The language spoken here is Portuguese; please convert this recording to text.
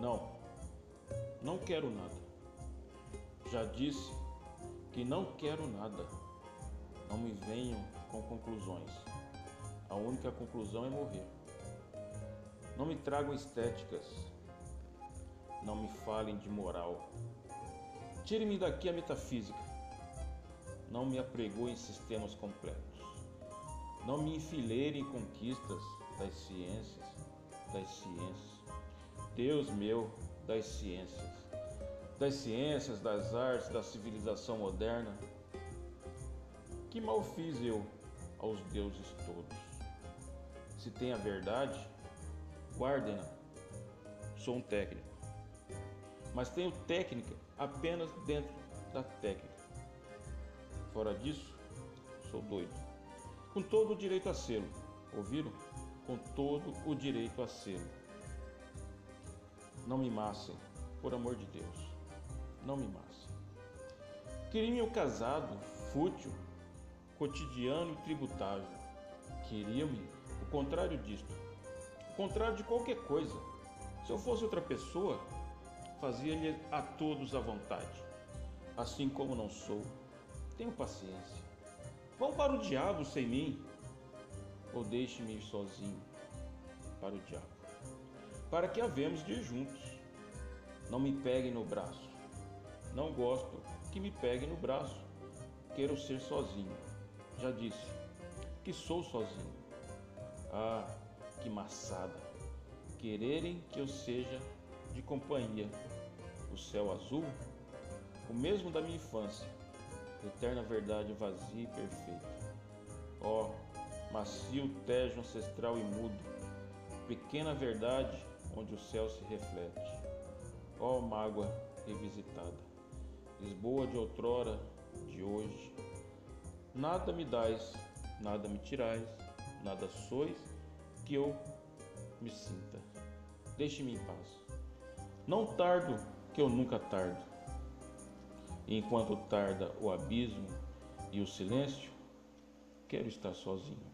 Não, não quero nada. Já disse que não quero nada. Não me venham com conclusões. A única conclusão é morrer. Não me tragam estéticas. Não me falem de moral. Tire-me daqui a metafísica. Não me apregoem sistemas completos. Não me enfileirem conquistas das ciências, das ciências. Deus meu, das ciências. Das ciências, das artes, da civilização moderna. Que mal fiz eu aos deuses todos? Se tem a verdade, guardem-na. Sou um técnico. Mas tenho técnica apenas dentro da técnica. Fora disso, sou doido. Com todo o direito a sê-lo. Ouviram? Com todo o direito a sê-lo. Não me massem, por amor de Deus. Não me massem. Queriam o casado, fútil, cotidiano e tributável. Queriam-me o contrário disto. O contrário de qualquer coisa. Se eu fosse outra pessoa, fazia-lhe a todos a vontade. Assim como não sou, tenho paciência. Vão para o diabo sem mim, ou deixe-me ir sozinho para o diabo, para que havemos de ir juntos. Não me peguem no braço. Não gosto que me peguem no braço. Quero ser sozinho. Já disse que sou sozinho. Ah, que maçada! Quererem que eu seja de companhia. O céu azul, o mesmo da minha infância, eterna verdade vazia e perfeita. Ó, oh, macio tejo ancestral e mudo, pequena verdade onde o céu se reflete. Ó oh, mágoa revisitada, Lisboa de outrora, de hoje. Nada me dais, nada me tirais, nada sois que eu me sinta. Deixe-me em paz. Não tardo, que eu nunca tardo. E enquanto tarda o abismo e o silêncio, quero estar sozinho.